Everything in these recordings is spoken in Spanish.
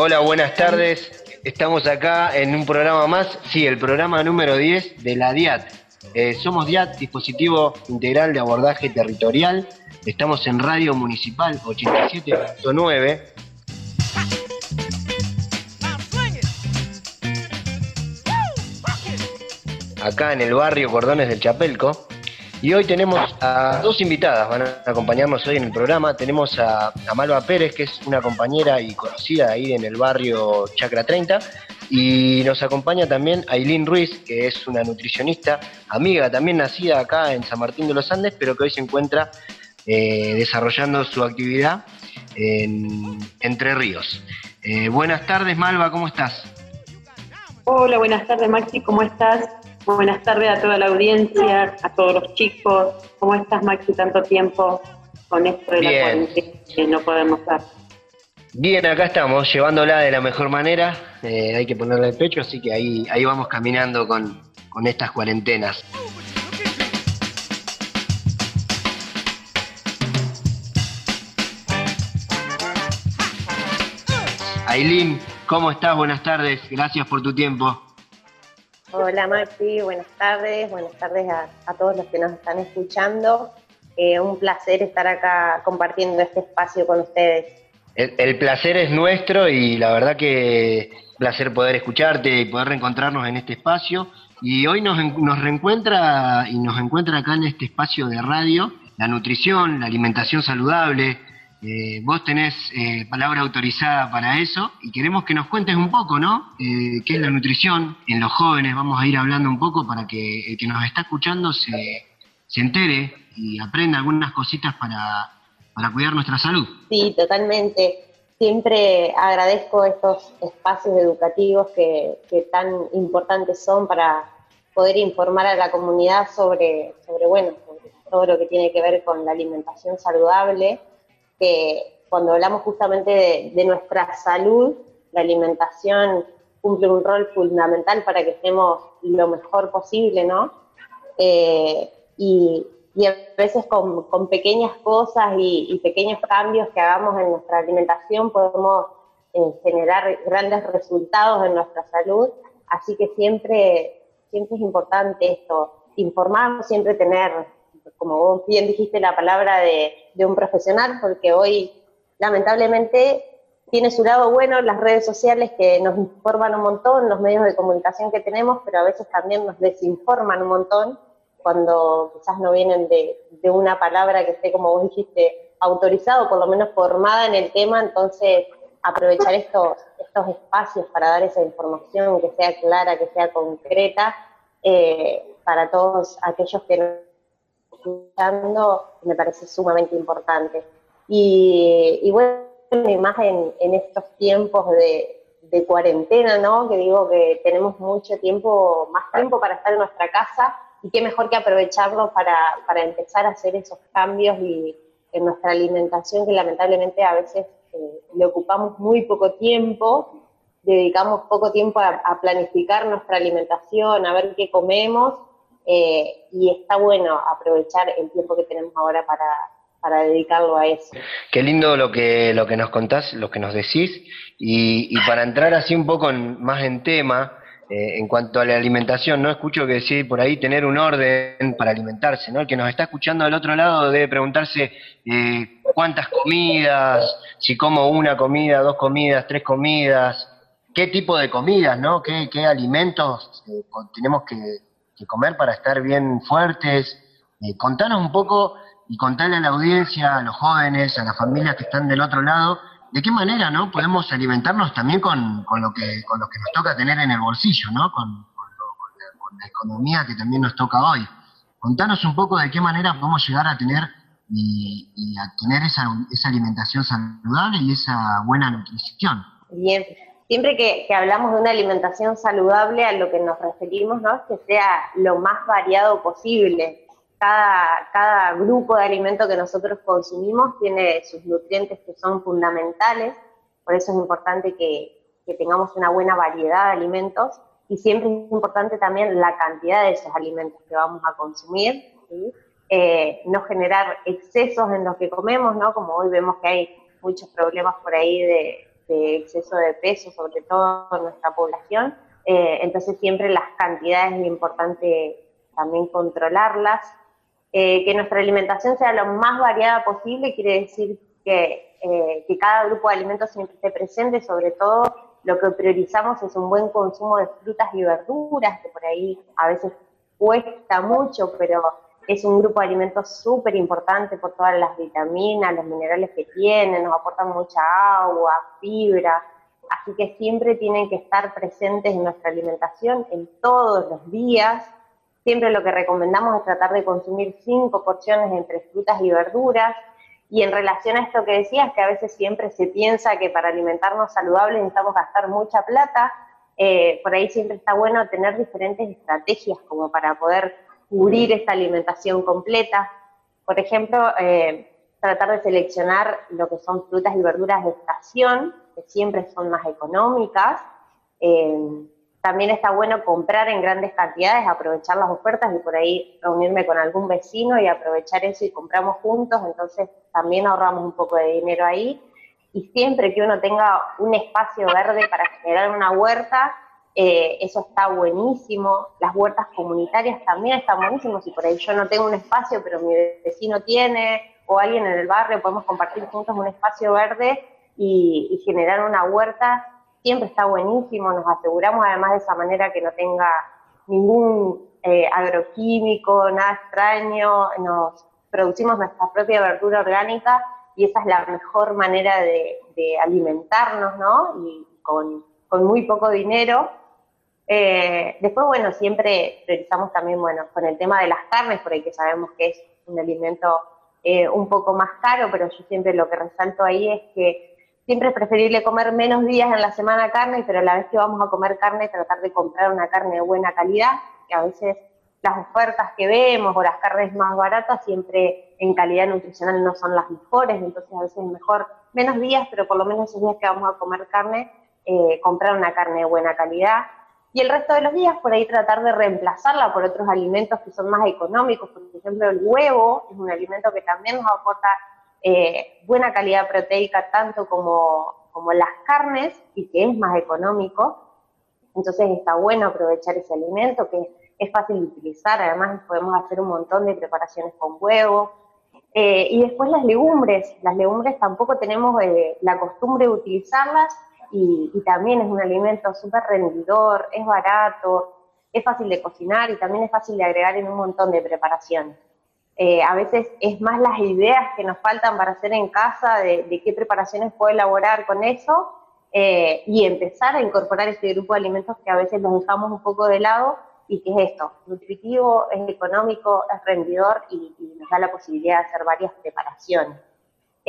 Hola, buenas tardes. Estamos acá en un programa más, sí, el programa número 10 de la DIAT. Eh, somos DIAT, dispositivo integral de abordaje territorial. Estamos en Radio Municipal 87.9. Acá en el barrio Cordones del Chapelco. Y hoy tenemos a dos invitadas, van a acompañarnos hoy en el programa. Tenemos a, Malva Pérez, que es una compañera y conocida ahí en el barrio Chacra 30. Y nos acompaña también Aileen Ruiz, que es una nutricionista, amiga también nacida acá en San Martín de los Andes, pero que hoy se encuentra eh, desarrollando su actividad en Entre Ríos. Eh, buenas tardes, Malva, ¿cómo estás? Hola, buenas tardes, Maxi, ¿cómo estás? Buenas tardes a toda la audiencia, a todos los chicos. ¿Cómo estás, Maxi, tanto tiempo con esto de la cuarentena que no podemos dar? Bien, acá estamos, llevándola de la mejor manera. Eh, hay que ponerle el pecho, así que ahí, ahí vamos caminando con, con estas cuarentenas. Aileen, ¿cómo estás? Buenas tardes, gracias por tu tiempo. Hola Maxi, buenas tardes, buenas tardes a, todos los que nos están escuchando. Eh, un placer estar acá compartiendo este espacio con ustedes. El, placer es nuestro y la verdad que placer poder escucharte y poder reencontrarnos en este espacio. Y hoy nos, nos reencuentra y nos encuentra acá en este espacio de radio la nutrición, la alimentación saludable, eh, vos tenés eh, palabra autorizada para eso y queremos que nos cuentes un poco, ¿no? Eh, ¿Qué es la nutrición en los jóvenes? Vamos a ir hablando un poco para que el que nos está escuchando se, se entere y aprenda algunas cositas para, para cuidar nuestra salud. Sí, totalmente. Siempre agradezco estos espacios educativos que, que tan importantes son para poder informar a la comunidad sobre, sobre, bueno, sobre todo lo que tiene que ver con la alimentación saludable que cuando hablamos justamente de, nuestra salud, la alimentación cumple un rol fundamental para que estemos lo mejor posible, ¿no? Eh, y, a veces con, pequeñas cosas y, pequeños cambios que hagamos en nuestra alimentación podemos eh, generar grandes resultados en nuestra salud. Así que siempre, siempre es importante esto, informarnos, siempre tener como vos bien dijiste, la palabra de, un profesional, porque hoy lamentablemente tiene su lado bueno las redes sociales que nos informan un montón, los medios de comunicación que tenemos, pero a veces también nos desinforman un montón cuando quizás no vienen de, una palabra que esté, como vos dijiste, autorizado, por lo menos formada en el tema, entonces aprovechar estos, estos espacios para dar esa información que sea clara, que sea concreta, eh, para todos aquellos que escuchando me parece sumamente importante. Y, bueno, más en, estos tiempos de, cuarentena, ¿no? Que digo que tenemos mucho tiempo, más tiempo para estar en nuestra casa y qué mejor que aprovecharlo para, para empezar a hacer esos cambios y en nuestra alimentación que lamentablemente a veces eh, le ocupamos muy poco tiempo, dedicamos poco tiempo a planificar nuestra alimentación, a ver qué comemos eh, y está bueno aprovechar el tiempo que tenemos ahora para, dedicarlo a eso. Qué lindo lo que, lo que nos contás, lo que nos decís, y, para entrar así un poco más en tema, eh, en cuanto a la alimentación, no escucho que decir por ahí tener un orden para alimentarse, ¿no? El que nos está escuchando al otro lado debe preguntarse eh, cuántas comidas, si como una comida, dos comidas, tres comidas, qué tipo de comidas, ¿no? ¿Qué, qué alimentos tenemos que, que comer para estar bien fuertes. Eh, contanos un poco y contarle a la audiencia, a los jóvenes, a las familias que están del otro lado, de qué manera no podemos alimentarnos también con, lo que con lo que nos toca tener en el bolsillo, ¿no? Con, la, economía que también nos toca hoy. Contanos un poco de qué manera podemos llegar a tener y a tener esa, esa alimentación saludable y esa buena nutrición. Bien, siempre que, hablamos de una alimentación saludable, a lo que nos referimos ¿no? es que sea lo más variado posible. Cada, cada grupo de alimento que nosotros consumimos tiene sus nutrientes que son fundamentales, por eso es importante que, tengamos una buena variedad de alimentos y siempre es importante también la cantidad de esos alimentos que vamos a consumir, eh, no generar excesos en los que comemos, ¿no? como hoy vemos que hay muchos problemas por ahí de, exceso de peso, sobre todo en nuestra población. Eh, entonces siempre las cantidades es importante también controlarlas. Eh, que nuestra alimentación sea lo más variada posible quiere decir que, eh, que cada grupo de alimentos siempre esté presente, sobre todo lo que priorizamos es un buen consumo de frutas y verduras, que por ahí a veces cuesta mucho, pero es un grupo de alimentos súper importante por todas las vitaminas, los minerales que tienen, nos aportan mucha agua, fibra, así que siempre tienen que estar presentes en nuestra alimentación en todos los días. Siempre lo que recomendamos es tratar de consumir cinco porciones entre frutas y verduras. Y en relación a esto que decías, que a veces siempre se piensa que para alimentarnos saludables necesitamos gastar mucha plata, eh, por ahí siempre está bueno tener diferentes estrategias como para poder cubrir esta alimentación completa. Por ejemplo, eh, tratar de seleccionar lo que son frutas y verduras de estación, que siempre son más económicas. Eh, también está bueno comprar en grandes cantidades, aprovechar las ofertas y por ahí reunirme con algún vecino y aprovechar eso y compramos juntos, entonces también ahorramos un poco de dinero ahí. Y siempre que uno tenga un espacio verde para generar una huerta, eh, eso está buenísimo. Las huertas comunitarias también están buenísimas. Si por ahí yo no tengo un espacio, pero mi vecino tiene, o alguien en el barrio, podemos compartir juntos un espacio verde y, generar una huerta, siempre está buenísimo. Nos aseguramos además de esa manera que no tenga ningún eh, agroquímico, nada extraño. Nos producimos nuestra propia verdura orgánica y esa es la mejor manera de, alimentarnos, ¿no? Y con, con muy poco dinero eh, después, bueno, siempre priorizamos también, bueno, con el tema de las carnes, por ahí que sabemos que es un alimento eh, un poco más caro, pero yo siempre lo que resalto ahí es que siempre es preferible comer menos días en la semana carne, pero a la vez que vamos a comer carne, tratar de comprar una carne de buena calidad, que a veces las ofertas que vemos o las carnes más baratas siempre en calidad nutricional no son las mejores, entonces a veces es mejor menos días, pero por lo menos esos días que vamos a comer carne, eh, comprar una carne de buena calidad y el resto de los días por ahí tratar de reemplazarla por otros alimentos que son más económicos, por ejemplo el huevo es un alimento que también nos aporta eh, buena calidad proteica tanto como, como las carnes y que es más económico, entonces está bueno aprovechar ese alimento que es fácil de utilizar, además podemos hacer un montón de preparaciones con huevo. Eh, y después las legumbres, las legumbres tampoco tenemos eh, la costumbre de utilizarlas y, también es un alimento súper rendidor, es barato, es fácil de cocinar y también es fácil de agregar en un montón de preparaciones. Eh, a veces es más las ideas que nos faltan para hacer en casa de, qué preparaciones puedo elaborar con eso eh, y empezar a incorporar este grupo de alimentos que a veces los dejamos un poco de lado y que es esto, nutritivo, es económico, es rendidor y nos da la posibilidad de hacer varias preparaciones.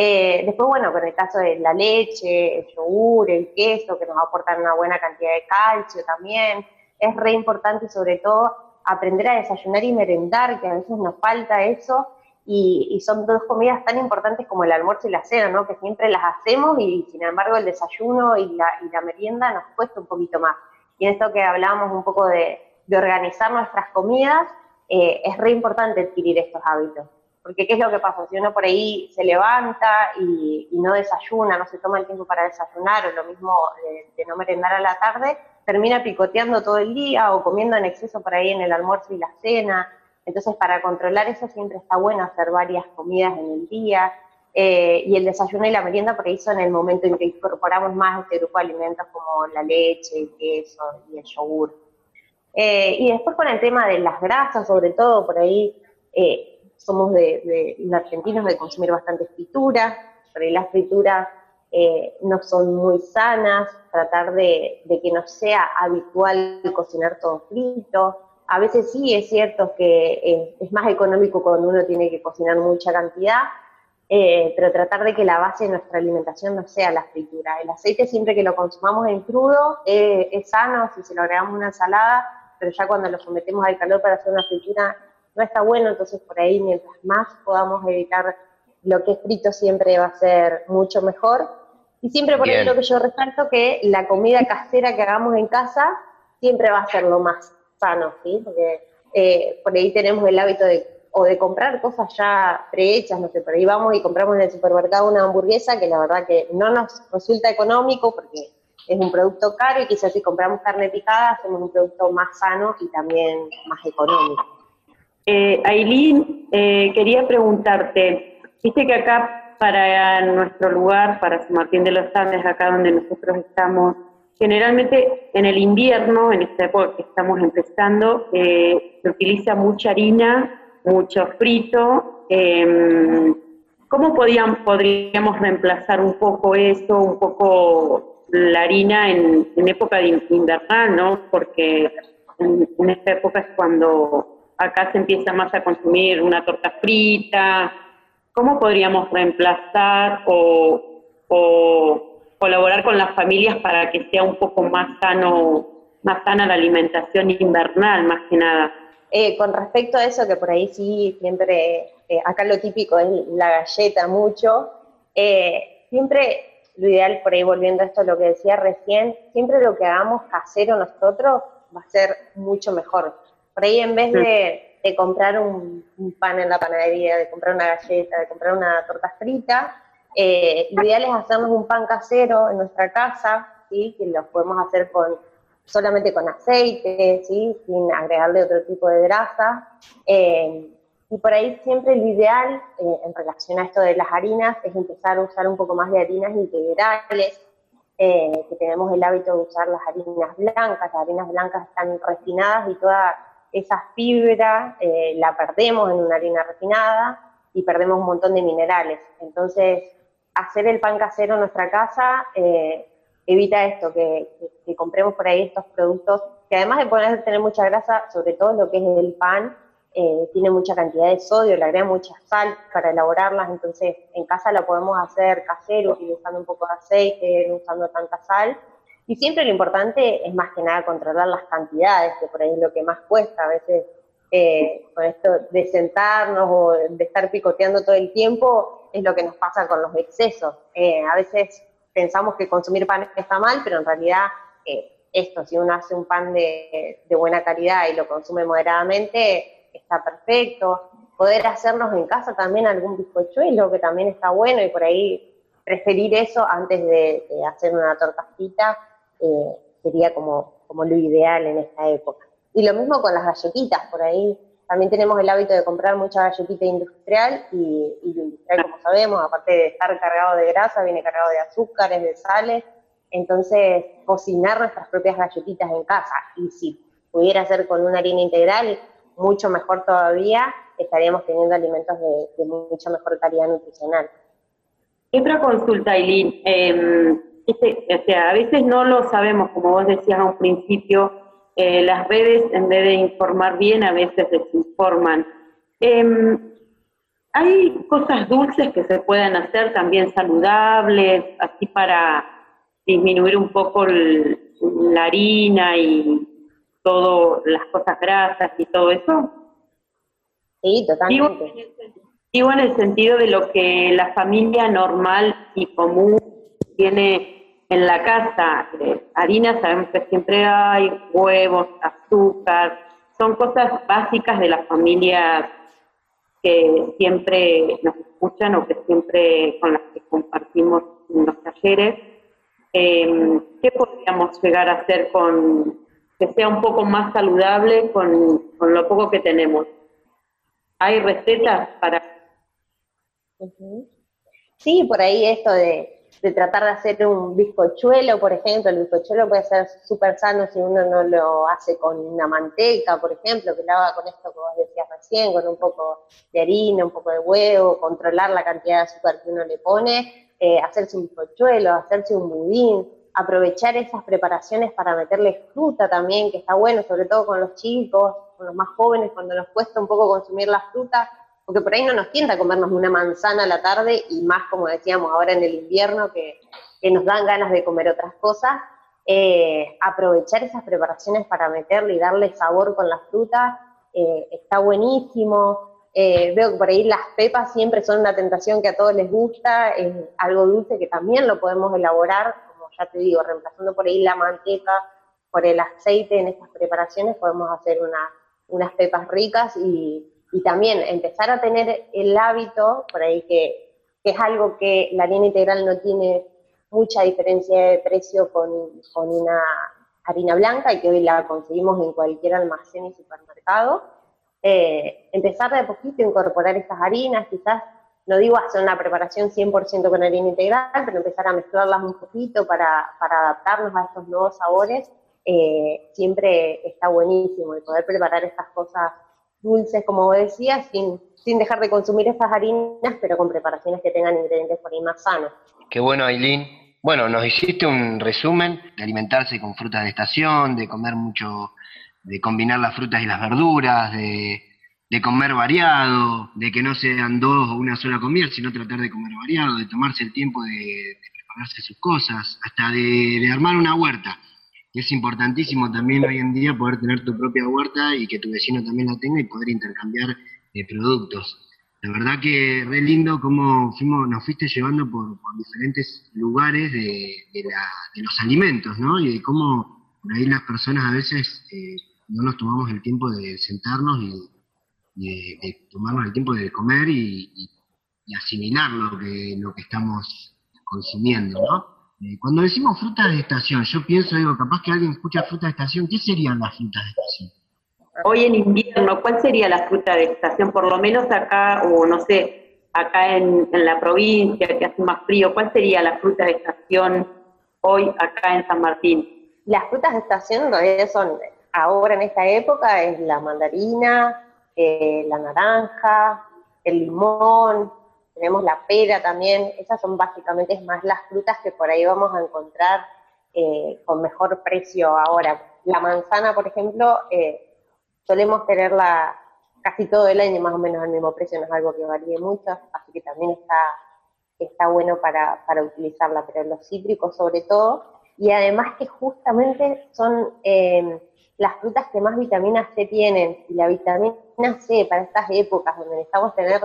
Eh, después, bueno, con el caso de la leche, el yogur, el queso, que nos aportan una buena cantidad de calcio también, es re importante sobre todo aprender a desayunar y merendar, que a veces nos falta eso, y, son dos comidas tan importantes como el almuerzo y la cena, ¿no? Que siempre las hacemos y sin embargo el desayuno y la, merienda nos cuesta un poquito más. Y en esto que hablábamos un poco de, organizar nuestras comidas, eh, es re importante adquirir estos hábitos. Porque ¿qué es lo que pasa? Si uno por ahí se levanta y, no desayuna, no se toma el tiempo para desayunar, o lo mismo de, no merendar a la tarde, termina picoteando todo el día o comiendo en exceso por ahí en el almuerzo y la cena. Entonces, para controlar eso siempre está bueno hacer varias comidas en el día. Eh, y el desayuno y la merienda por ahí son el momento en que incorporamos más este grupo de alimentos como la leche, el queso y el yogur. Eh, y después con el tema de las grasas, sobre todo por ahí, eh, somos de, argentinos de consumir bastante fritura, pero las frituras eh, no son muy sanas, tratar de, que no sea habitual cocinar todo frito. A veces sí es cierto que eh, es más económico cuando uno tiene que cocinar mucha cantidad, eh, pero tratar de que la base de nuestra alimentación no sea la fritura. El aceite siempre que lo consumamos en crudo es sano si se lo agregamos una ensalada, pero ya cuando lo sometemos al calor para hacer una fritura no está bueno, entonces por ahí mientras más podamos evitar lo que es frito siempre va a ser mucho mejor. Y siempre por ahí lo que yo resalto que la comida casera que hagamos en casa siempre va a ser lo más sano, ¿sí? Porque eh, por ahí tenemos el hábito de o de comprar cosas ya prehechas, no sé, por ahí vamos y compramos en el supermercado una hamburguesa que la verdad que no nos resulta económico porque es un producto caro y quizás si compramos carne picada hacemos un producto más sano y también más económico. Eh, Aileen, eh, quería preguntarte, viste que acá para nuestro lugar, para San Martín de los Andes, acá donde nosotros estamos, generalmente en el invierno, en esta época que estamos empezando, eh, se utiliza mucha harina, mucho frito. Em, ¿Cómo podríamos reemplazar un poco eso, un poco la harina en, época de invernal, ¿no? Porque en esta época es cuando acá se empieza más a consumir una torta frita. ¿Cómo podríamos reemplazar o, colaborar con las familias para que sea un poco más sano, más sana la alimentación invernal, más que nada? Eh, con respecto a eso, que por ahí sí, siempre, eh, acá lo típico es la galleta mucho, eh, siempre lo ideal, por ahí volviendo a esto, lo que decía recién, siempre lo que hagamos casero nosotros va a ser mucho mejor. Por ahí en vez de, comprar un, pan en la panadería, de comprar una galleta, de comprar una torta frita, eh, lo ideal es hacernos un pan casero en nuestra casa, ¿sí? que lo podemos hacer con solamente con aceite, ¿sí? sin agregarle otro tipo de grasa. Eh, y por ahí siempre lo ideal eh, en relación a esto de las harinas es empezar a usar un poco más de harinas integrales, que tenemos el hábito de usar las harinas blancas. Las harinas blancas están refinadas y toda esa fibra eh, la perdemos en una harina refinada y perdemos un montón de minerales. Entonces, hacer el pan casero en nuestra casa eh, evita esto, que, compremos por ahí estos productos que además de poder tener mucha grasa, sobre todo lo que es el pan, eh, tiene mucha cantidad de sodio, le agrega mucha sal para elaborarlas, entonces en casa lo podemos hacer casero, utilizando un poco de aceite, no usando tanta sal, y siempre lo importante es más que nada controlar las cantidades, que por ahí es lo que más cuesta. A veces eh, con esto de sentarnos o de estar picoteando todo el tiempo es lo que nos pasa con los excesos. Eh, a veces pensamos que consumir pan está mal, pero en realidad eh, esto, si uno hace un pan de, buena calidad y lo consume moderadamente, está perfecto. Poder hacernos en casa también algún bizcochuelo, que también está bueno, y por ahí preferir eso antes de, de hacer una torta frita sería como, como lo ideal en esta época. Y lo mismo con las galletitas, por ahí también tenemos el hábito de comprar mucha galletita industrial y, industrial, como sabemos, aparte de estar cargado de grasa, viene cargado de azúcares, de sales. Entonces, cocinar nuestras propias galletitas en casa y si pudiera ser con una harina integral, mucho mejor todavía, estaríamos teniendo alimentos de, de mucha mejor calidad nutricional. Otra consulta, Aileen. Eh, o sea, a veces no lo sabemos, como vos decías a un principio, eh, las redes en vez de informar bien a veces desinforman. Em, hay cosas dulces que se pueden hacer también saludables, así para disminuir un poco la harina y todo, las cosas grasas y todo eso. Sí, totalmente. digo en el sentido de lo que la familia normal y común tiene en la casa, eh, harina sabemos que siempre hay, huevos, azúcar, son cosas básicas de las familias que siempre nos escuchan o que siempre con las que compartimos en los talleres. Em, ¿Qué podríamos llegar a hacer con que sea un poco más saludable con, lo poco que tenemos? ¿Hay recetas para...? Sí, por ahí esto de de tratar de hacer un bizcochuelo, por ejemplo, el bizcochuelo puede ser súper sano si uno no lo hace con una manteca, por ejemplo, que lo haga con esto que vos decías recién, con un poco de harina, un poco de huevo, controlar la cantidad de azúcar que uno le pone, eh, hacerse un bizcochuelo, hacerse un budín, aprovechar esas preparaciones para meterle fruta también, que está bueno, sobre todo con los chicos, con los más jóvenes, cuando nos cuesta un poco consumir la fruta, porque por ahí no nos tienta comernos una manzana a la tarde y más, como decíamos, ahora en el invierno que, nos dan ganas de comer otras cosas, eh, aprovechar esas preparaciones para meterle y darle sabor con la fruta eh, está buenísimo. Eh, veo que por ahí las pepas siempre son una tentación que a todos les gusta, es algo dulce que también lo podemos elaborar, como ya te digo, reemplazando por ahí la manteca por el aceite en estas preparaciones, podemos hacer unas pepas ricas y y también empezar a tener el hábito, por ahí que, que es algo que la harina integral no tiene mucha diferencia de precio con, con una harina blanca y que hoy la conseguimos en cualquier almacén y supermercado. Eh, empezar de poquito a incorporar estas harinas, quizás, no digo hacer una preparación 100% con harina integral, pero empezar a mezclarlas un poquito para, para adaptarnos a estos nuevos sabores, eh, siempre está buenísimo y poder preparar estas cosas dulces, como vos decías, sin, sin dejar de consumir estas harinas, pero con preparaciones que tengan ingredientes por ahí más sanos. Qué bueno, Aileen. Bueno, nos hiciste un resumen de alimentarse con frutas de estación, de comer mucho, de combinar las frutas y las verduras, de, comer variado, de que no sean dos o una sola comida, sino tratar de comer variado, de tomarse el tiempo de, prepararse sus cosas, hasta de, armar una huerta. Y es importantísimo también hoy en día poder tener tu propia huerta y que tu vecino también la tenga y poder intercambiar eh, productos. La verdad que re lindo cómo fuimos, nos fuiste llevando por, diferentes lugares de, los alimentos, ¿no? Y de cómo por ahí las personas a veces eh, no nos tomamos el tiempo de sentarnos y, de, tomarnos el tiempo de comer y, asimilar lo que, lo que estamos consumiendo, ¿no? Eh, cuando decimos frutas de estación, yo pienso, digo, capaz que alguien escucha frutas de estación, ¿qué serían las frutas de estación? Hoy en invierno, ¿cuál sería la fruta de estación? Por lo menos acá, o no sé, acá en, la provincia, que hace más frío, ¿cuál sería la fruta de estación hoy acá en San Martín? Las frutas de estación en realidad son, ahora en esta época, es la mandarina, eh, la naranja, el limón, tenemos la pera también, esas son básicamente más las frutas que por ahí vamos a encontrar eh, con mejor precio ahora. La manzana, por ejemplo, eh, solemos tenerla casi todo el año más o menos al mismo precio, no es algo que varíe mucho, así que también está, está bueno para, para utilizarla, pero los cítricos sobre todo, y además que justamente son eh, las frutas que más vitamina C tienen, y la vitamina C para estas épocas donde necesitamos tener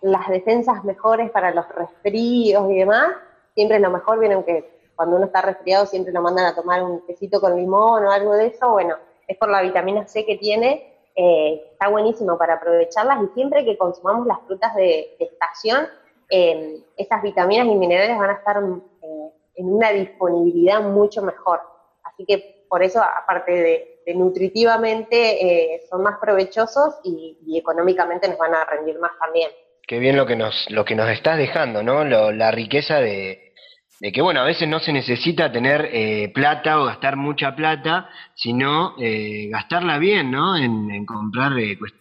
las defensas mejores para los resfríos y demás, siempre lo mejor, vieron que cuando uno está resfriado siempre lo mandan a tomar un tecito con limón o algo de eso, bueno, es por la vitamina C que tiene, eh, está buenísimo para aprovecharlas y siempre que consumamos las frutas de, estación, eh, estas vitaminas y minerales van a estar eh, en una disponibilidad mucho mejor. Así que por eso, aparte de, nutritivamente, son más provechosos y, económicamente nos van a rendir más también. Qué bien lo que nos, lo que nos estás dejando, ¿no? la riqueza de, de que bueno, a veces no se necesita tener eh, plata o gastar mucha plata, sino eh, gastarla bien, ¿no? En, comprar eh, pues,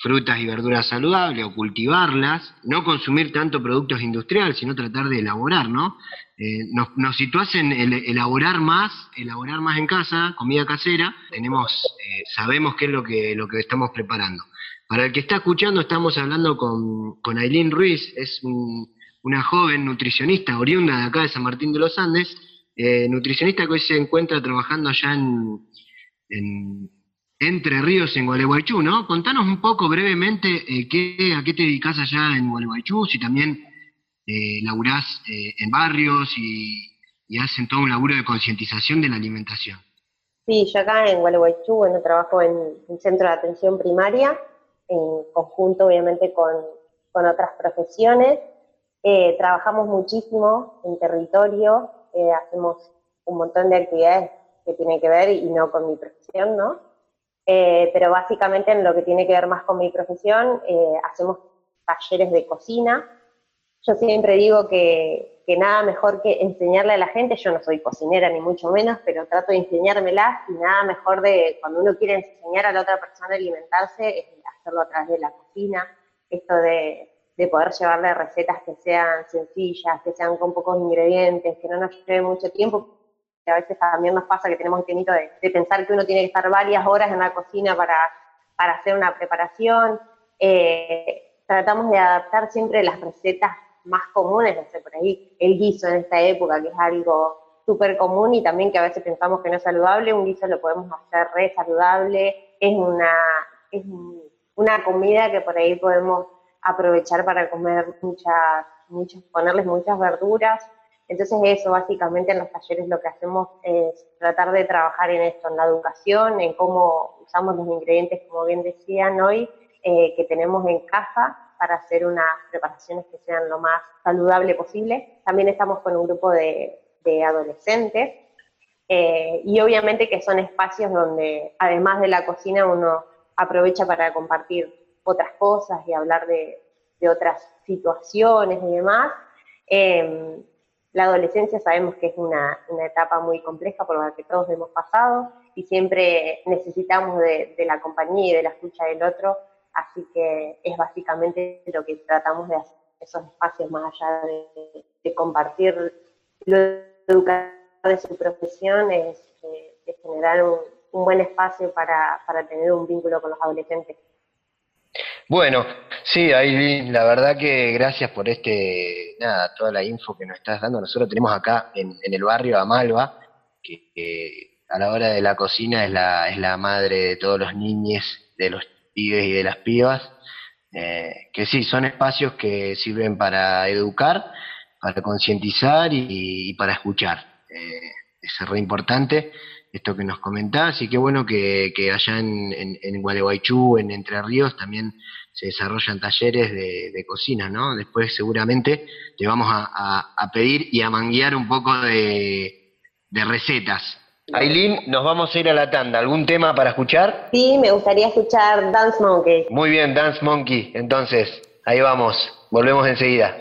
frutas y verduras saludables o cultivarlas, no consumir tanto productos industriales, sino tratar de elaborar, ¿no? nos, nos situás en elaborar más, elaborar más en casa, comida casera, tenemos, sabemos qué es lo que, lo que estamos preparando. Para el que está escuchando, estamos hablando con, con Aileen Ruiz, es un una joven nutricionista oriunda de acá de San Martín de los Andes, eh, nutricionista que hoy se encuentra trabajando allá en, Entre Ríos, en Gualeguaychú, ¿no? Contanos un poco brevemente eh, qué, a qué te dedicas allá en Gualeguaychú, si también eh, eh, en barrios y, hacen todo un laburo de concientización de la alimentación. Sí, yo acá en Gualeguaychú, bueno, trabajo en un centro de atención primaria, en conjunto obviamente con, con otras profesiones, eh, trabajamos muchísimo en territorio, eh, hacemos un montón de actividades que tienen que ver y no con mi profesión, ¿no? Eh, pero básicamente en lo que tiene que ver más con mi profesión, hacemos talleres de cocina. Yo siempre digo que, que, nada mejor que enseñarle a la gente, yo no soy cocinera ni mucho menos, pero trato de enseñármelas y nada mejor de cuando uno quiere enseñar a la otra persona a alimentarse, es hacerlo a través de la cocina. Esto de de poder llevarle recetas que sean sencillas, que sean con pocos ingredientes, que no nos lleve mucho tiempo. Que a veces también nos pasa que tenemos un tenito de, pensar que uno tiene que estar varias horas en la cocina para, para hacer una preparación. Eh, tratamos de adaptar siempre las recetas más comunes, no sé, por ahí el guiso en esta época, que es algo súper común y también que a veces pensamos que no es saludable, un guiso lo podemos hacer re saludable, es una, es una comida que por ahí podemos aprovechar para comer muchas, muchas, ponerles muchas verduras. Entonces eso, básicamente en los talleres lo que hacemos es tratar de trabajar en esto, en la educación, en cómo usamos los ingredientes, como bien decían hoy, eh, que tenemos en casa para hacer unas preparaciones que sean lo más saludable posible. También estamos con un grupo de, adolescentes eh, y obviamente que son espacios donde además de la cocina uno aprovecha para compartir otras cosas y hablar de, otras situaciones y demás. Em, la adolescencia sabemos que es una, etapa muy compleja por la que todos hemos pasado y siempre necesitamos de, la compañía y de la escucha del otro, así que es básicamente lo que tratamos de hacer, esos espacios más allá de, compartir lo educativo de su profesión, es, eh, generar un, buen espacio para tener un vínculo con los adolescentes. Bueno, sí, ahí la verdad que gracias por este, nada, toda la info que nos estás dando. Nosotros tenemos acá en, el barrio a Malva, que, a la hora de la cocina es la, es la madre de todos los niños, de los pibes y de las pibas, eh, que sí, son espacios que sirven para educar, para concientizar y, para escuchar. Eh, es re importante esto que nos comentás, y qué bueno que, allá en, en, en, Gualeguaychú, en Entre Ríos, también se desarrollan talleres de, cocina, ¿no? Después seguramente te vamos a, pedir y a manguear un poco de, recetas. Aileen, nos vamos a ir a la tanda. ¿Algún tema para escuchar? Sí, me gustaría escuchar Dance Monkey. Muy bien, Dance Monkey. Entonces, ahí vamos. Volvemos enseguida.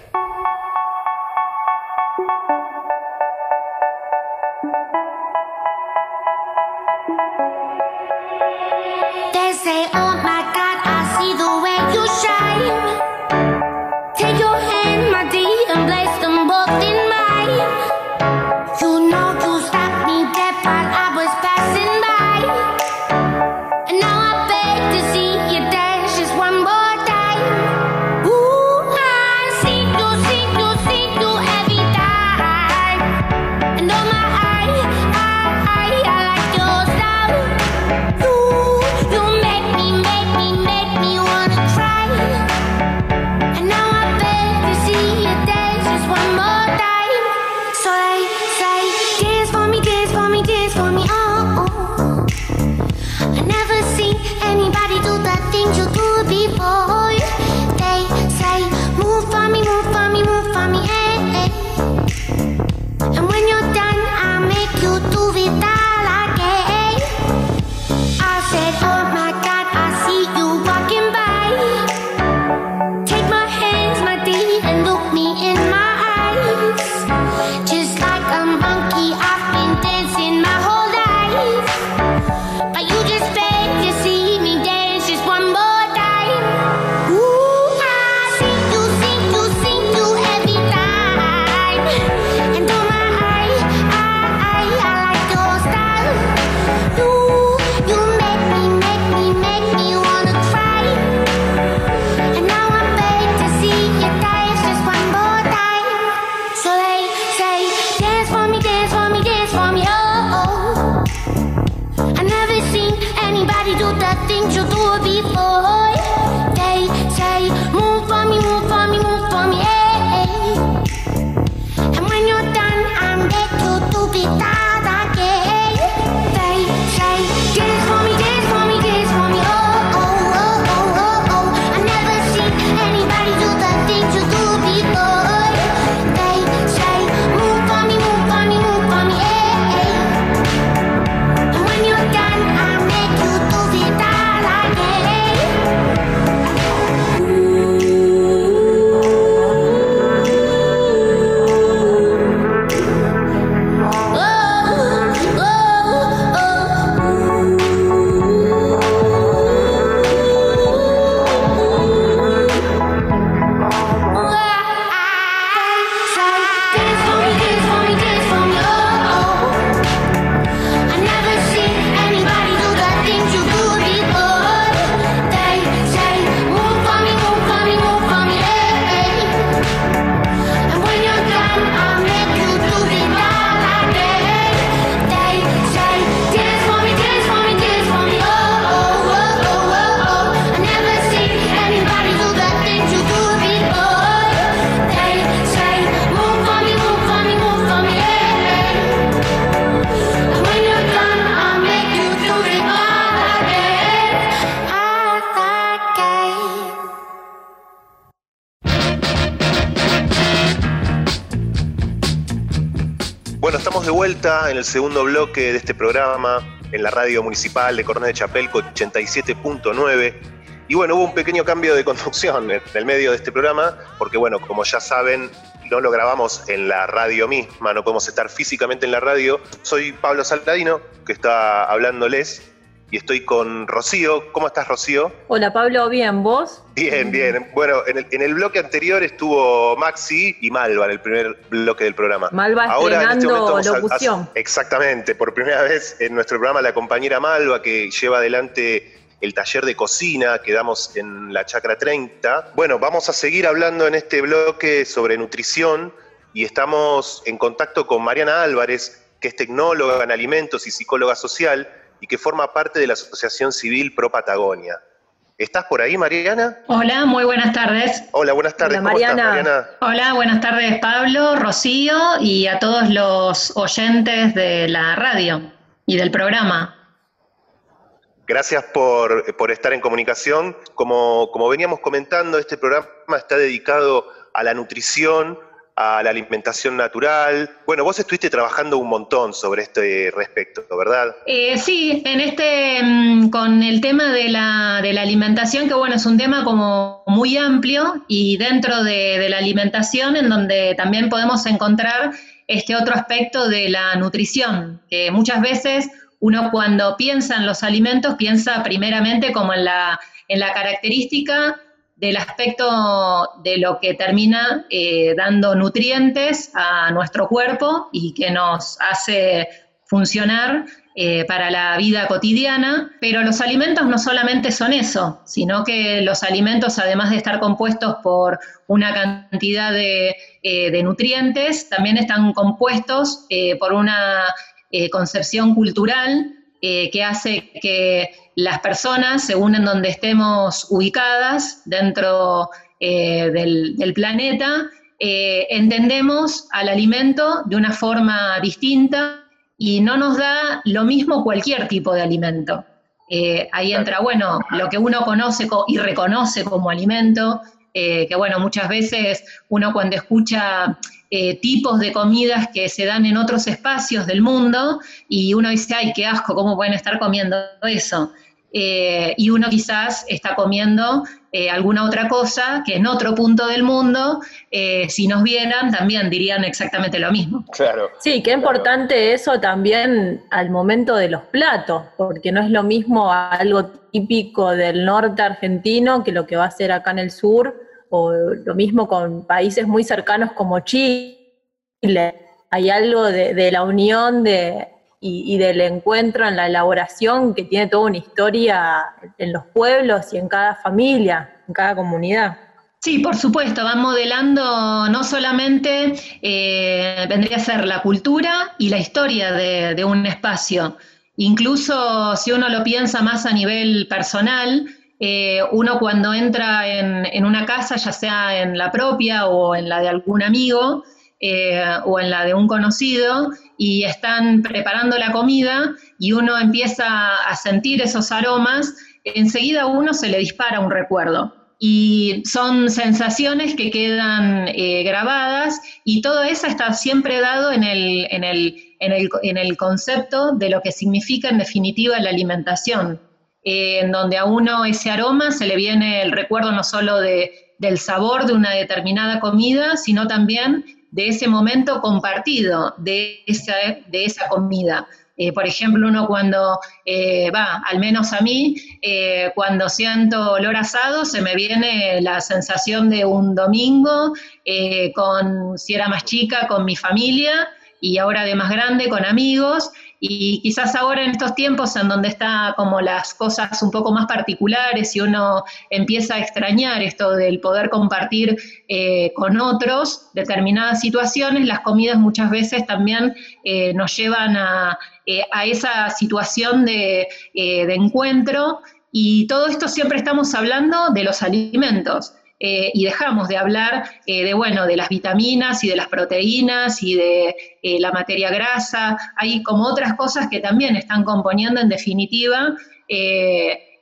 Segundo bloque de este programa en la radio municipal de Coronel de Chapelco 87.9. Y bueno, hubo un pequeño cambio de conducción en el medio de este programa, porque bueno, como ya saben, no lo grabamos en la radio misma, no podemos estar físicamente en la radio. Soy Pablo Saltadino, que está hablándoles y estoy con Rocío. ¿Cómo estás, Rocío? Hola, Pablo, bien, ¿vos? Bien, bien. Bueno, en el, bloque anterior estuvo Maxi y Malva en el primer bloque del programa. Malva Ahora, estrenando este locución. exactamente, por primera vez en nuestro programa la compañera Malva que lleva adelante el taller de cocina que damos en la Chacra 30. Bueno, vamos a seguir hablando en este bloque sobre nutrición y estamos en contacto con Mariana Álvarez, que es tecnóloga en alimentos y psicóloga social y que forma parte de la Asociación Civil Pro Patagonia. ¿Estás por ahí, Mariana? Hola, muy buenas tardes. Hola, buenas tardes. ¿Cómo Estás, Mariana? Hola, buenas tardes, Pablo, Rocío y a todos los oyentes de la radio y del programa. Gracias por, por estar en comunicación. Como, como veníamos comentando, este programa está dedicado a la nutrición, a la alimentación natural. Bueno, vos estuviste trabajando un montón sobre este respecto, ¿verdad? Eh, sí, en este, mm, con el tema de la, de la, alimentación, que bueno, es un tema como muy amplio y dentro de, de la alimentación en donde también podemos encontrar este otro aspecto de la nutrición, que muchas veces uno cuando piensa en los alimentos piensa primeramente como en la, en la característica del aspecto de lo que termina eh, dando nutrientes a nuestro cuerpo y que nos hace funcionar eh, para la vida cotidiana, pero los alimentos no solamente son eso, sino que los alimentos, además de estar compuestos por una cantidad de, eh, de nutrientes, también están compuestos por una concepción cultural que hace que las personas, según en donde estemos ubicadas dentro eh, del, planeta, eh, entendemos al alimento de una forma distinta y no nos da lo mismo cualquier tipo de alimento. Eh, ahí entra, bueno, lo que uno conoce y reconoce como alimento, que bueno, muchas veces uno cuando escucha tipos de comidas que se dan en otros espacios del mundo y uno dice, ay, qué asco, ¿cómo pueden estar comiendo eso? Eh, y uno quizás está comiendo eh, alguna otra cosa que en otro punto del mundo, eh, si nos vieran, también dirían exactamente lo mismo. Claro. Sí, qué importante eso también al momento de los platos, porque no es lo mismo algo típico del norte argentino que lo que va a ser acá en el sur, lo mismo con países muy cercanos como Chile. Hay algo de la unión de, y, del encuentro en la elaboración que tiene toda una historia en los pueblos y en cada familia, en cada comunidad. Sí, por supuesto, van modelando no solamente, eh, vendría a ser la cultura y la historia de, un espacio. Incluso si uno lo piensa más a nivel personal, eh, uno cuando entra en, una casa, ya sea en la propia o en la de algún amigo, eh, o en la de un conocido y están preparando la comida y uno empieza a sentir esos aromas, enseguida a uno se le dispara un recuerdo. Y son sensaciones que quedan eh, grabadas y todo eso está siempre dado en el, en, el, en, el, en el, concepto de lo que significa en definitiva la alimentación, eh, en donde a uno ese aroma se le viene el recuerdo no solo de, del sabor de una determinada comida, sino también de ese momento compartido, de esa, de esa comida. Eh, por ejemplo, uno cuando eh, va, al menos a mí, eh, cuando siento olor asado, se me viene la sensación de un domingo, con, si era más chica, con mi familia, y ahora de más grande, con amigos, y quizás ahora en estos tiempos en donde está como las cosas un poco más particulares y uno empieza a extrañar esto del poder compartir eh, con otros determinadas situaciones, las comidas muchas veces también eh, nos llevan a, eh, esa situación de, de encuentro y todo esto siempre estamos hablando de los alimentos. Eh, y dejamos de hablar eh, de, bueno, de las vitaminas y de las proteínas y de eh, la materia grasa. Hay como otras cosas que también están componiendo en definitiva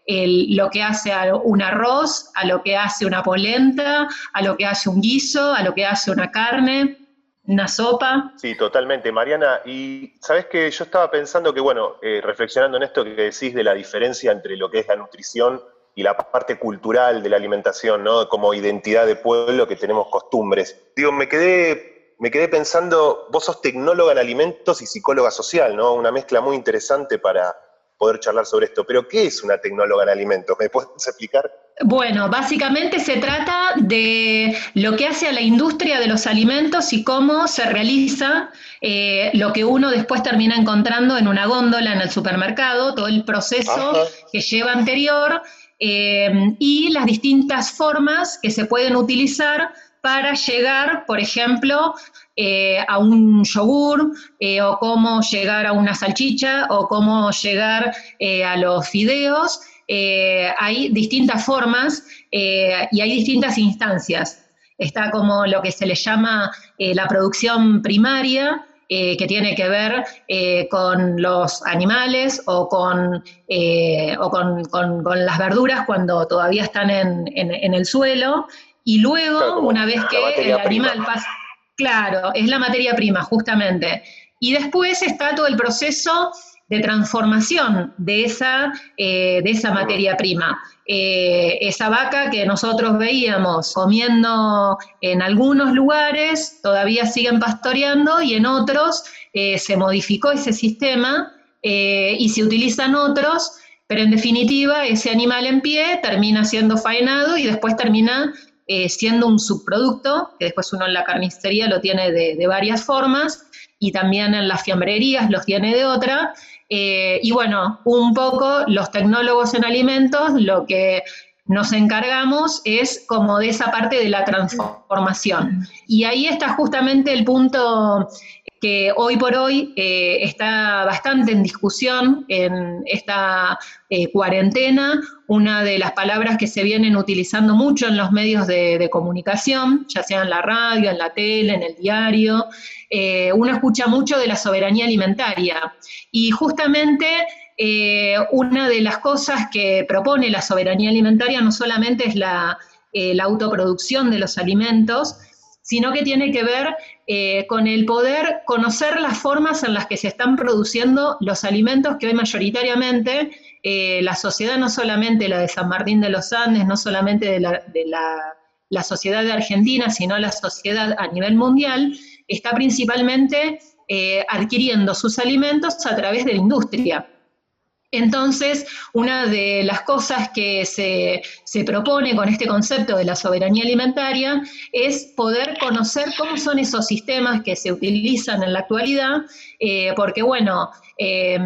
lo que hace un arroz, a lo que hace una polenta, a lo que hace un guiso, a lo que hace una carne. una sopa. Sí, totalmente, Mariana. Y sabes que yo estaba pensando que, bueno, reflexionando en esto que decís de la diferencia entre lo que es la nutrición y la parte cultural de la alimentación, ¿no? Como identidad de pueblo que tenemos costumbres. Digo, me quedé, me quedé pensando, vos sos tecnóloga en alimentos y psicóloga social, ¿no? Una mezcla muy interesante para poder charlar sobre esto. Pero, ¿qué es una tecnóloga en alimentos? ¿Me puedes explicar? Bueno, básicamente se trata de lo que hace a la industria de los alimentos y cómo se realiza eh, lo que uno después termina encontrando en una góndola en el supermercado, todo el proceso que lleva anterior eh, y las distintas formas que se pueden utilizar para llegar, por ejemplo, eh, a un yogur, o cómo llegar a una salchicha, o cómo llegar a los fideos, eh, hay distintas formas eh, y hay distintas instancias. Está como lo que se le llama eh, la producción primaria, que tiene que ver con los animales o con, con, las verduras cuando todavía están en, el suelo. Y luego, una vez que el animal pasa... Claro, es la materia prima, justamente. Y después está todo el proceso de transformación de esa, eh, de esa materia prima. Eh, esa vaca que nosotros veíamos comiendo en algunos lugares, todavía siguen pastoreando y en otros eh, se modificó ese sistema y se utilizan otros, pero en definitiva ese animal en pie termina siendo faenado y después termina siendo un subproducto, que después uno en la carnicería lo tiene de, de varias formas, y también en las fiambrerías los tiene de otra, eh, y bueno, un poco los tecnólogos en alimentos lo que nos encargamos es como de esa parte de la transformación. Y ahí está justamente el punto que hoy por hoy eh, está bastante en discusión en esta eh, cuarentena, una de las palabras que se vienen utilizando mucho en los medios de, comunicación, ya sea en la radio, en la tele, en el diario, eh, uno escucha mucho de la soberanía alimentaria. Y justamente una de las cosas que propone la soberanía alimentaria no solamente es la autoproducción de los alimentos, sino que tiene que ver eh, con el poder conocer las formas en las que se están produciendo los alimentos que hoy mayoritariamente eh, la sociedad, no solamente la de San Martín de los Andes, no solamente de la, sociedad de Argentina, sino la sociedad a nivel mundial, está principalmente eh, adquiriendo sus alimentos a través de la industria. Entonces, una de las cosas que se, propone con este concepto de la soberanía alimentaria es poder conocer cómo son esos sistemas que se utilizan en la actualidad, eh, porque bueno, eh,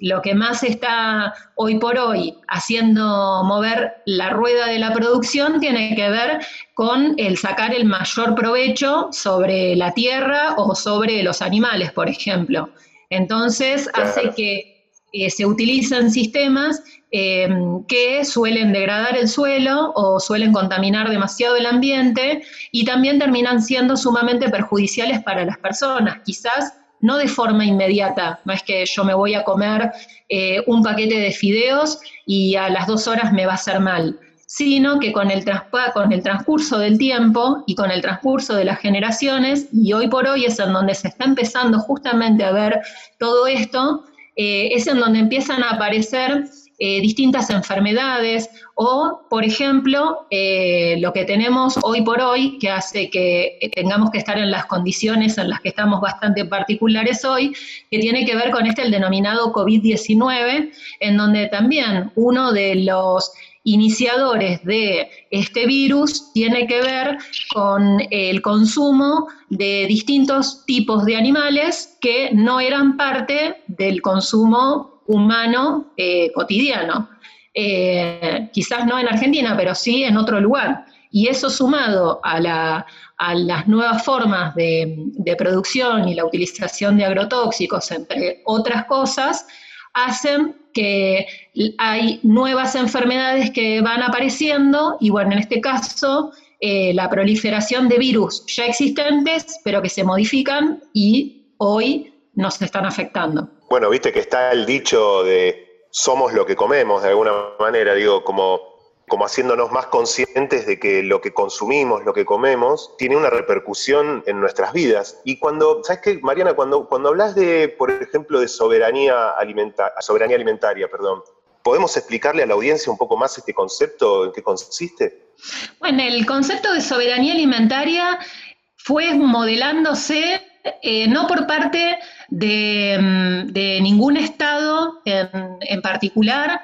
lo que más está hoy por hoy haciendo mover la rueda de la producción tiene que ver con el sacar el mayor provecho sobre la tierra o sobre los animales, por ejemplo. Entonces, hace que eh, se utilizan sistemas eh, que suelen degradar el suelo o suelen contaminar demasiado el ambiente y también terminan siendo sumamente perjudiciales para las personas, quizás no de forma inmediata, no es que yo me voy a comer eh, un paquete de fideos y a las dos horas me va a hacer mal, sino que con el, con el transcurso del tiempo y con el transcurso de las generaciones, y hoy por hoy es en donde se está empezando justamente a ver todo esto, eh, es en donde empiezan a aparecer eh, distintas enfermedades o, por ejemplo, eh, lo que tenemos hoy por hoy, que hace que tengamos que estar en las condiciones en las que estamos bastante particulares hoy, que tiene que ver con este, el denominado COVID-19, en donde también uno de los iniciadores de este virus tiene que ver con el consumo de distintos tipos de animales que no eran parte del consumo humano eh, cotidiano. Eh, quizás no en Argentina, pero sí en otro lugar. Y eso sumado a, las nuevas formas de producción y la utilización de agrotóxicos, entre otras cosas, hacen que hay nuevas enfermedades que van apareciendo y bueno, en este caso eh, la proliferación de virus ya existentes, pero que se modifican y hoy nos están afectando. Bueno, viste que está el dicho de somos lo que comemos, de alguna manera, digo, como como haciéndonos más conscientes de que lo que consumimos, lo que comemos, tiene una repercusión en nuestras vidas. Y cuando, ¿sabes qué, Mariana? Cuando, cuando hablas de, por ejemplo, de soberanía, soberanía alimentaria, perdón, ¿podemos explicarle a la audiencia un poco más este concepto, en qué consiste? Bueno, el concepto de soberanía alimentaria fue modelándose eh, no por parte de, mm, ningún Estado en particular,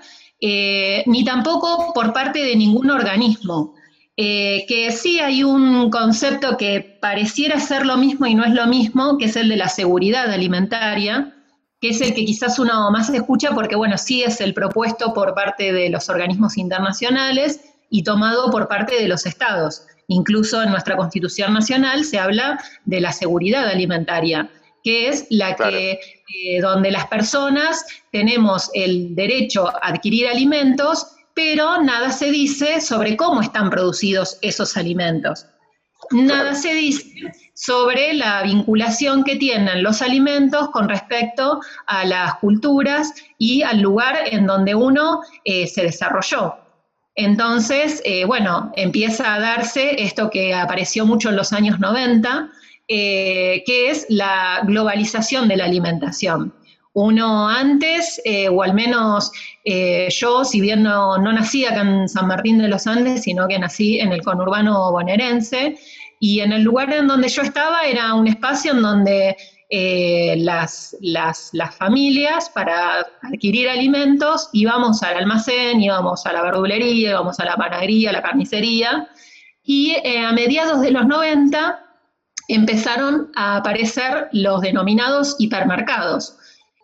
eh, ni tampoco por parte de ningún organismo. Eh, que sí hay un concepto que pareciera ser lo mismo y no es lo mismo, que es el de la seguridad alimentaria, que es el que quizás uno más escucha porque, bueno, sí es el propuesto por parte de los organismos internacionales y tomado por parte de los estados. Incluso en nuestra Constitución Nacional se habla de la seguridad alimentaria que es la que, eh, donde las personas tenemos el derecho a adquirir alimentos, pero nada se dice sobre cómo están producidos esos alimentos. Nada se dice sobre la vinculación que tienen los alimentos con respecto a las culturas y al lugar en donde uno eh, se desarrolló. Entonces, eh, bueno, empieza a darse esto que apareció mucho en los años 90, eh, que es la globalización de la alimentación. Uno antes, eh, o al menos eh, yo, si bien no, nací acá en San Martín de los Andes, sino que nací en el conurbano bonaerense, y en el lugar en donde yo estaba era un espacio en donde las, las, familias para adquirir alimentos íbamos al almacén, íbamos a la verdulería, íbamos a la panadería, a la carnicería, y a mediados de los 90 empezaron a aparecer los denominados hipermercados,